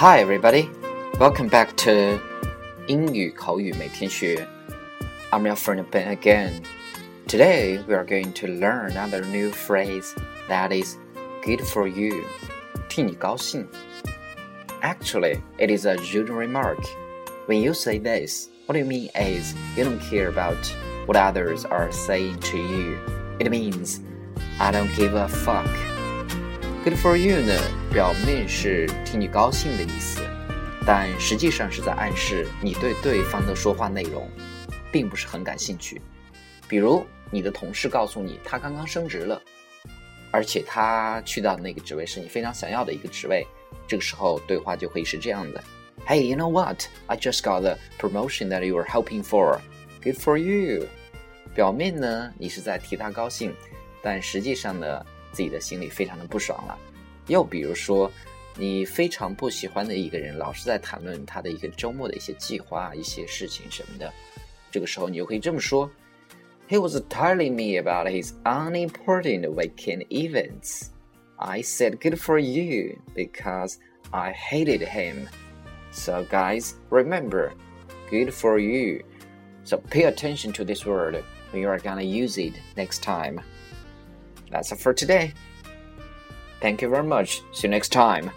Hi, everybody. Welcome back to 英语口语每天学. I'm your friend Ben again. Today we are going to learn another new phrase that is good for you. 替你高兴. Actually, it is a rude remark. When you say this, what you mean is you don't care about what others are saying to you. It means I don't give a fuck. Good for you 呢，表面是替你高兴的意思，但实际上是在暗示你对对方的说话内容并不是很感兴趣。比如，你的同事告诉你他刚刚升职了，而且他去到的那个职位是你非常想要的一个职位，这个时候对话就可以是这样的：Hey, you know what? I just got the promotion that you were hoping for. Good for you. 表面呢，你是在替他高兴，但实际上呢？自己的心里非常的不爽了。又比如说，你非常不喜欢的一个人，老是在谈论他的一个周末的一些计划、一些事情什么的，这个时候你就可以这么说：He was telling me about his unimportant weekend events. I said, "Good for you," because I hated him. So, guys, remember, good for you. So pay attention to this word when you are gonna use it next time. That's it for today. Thank you very much. See you next time.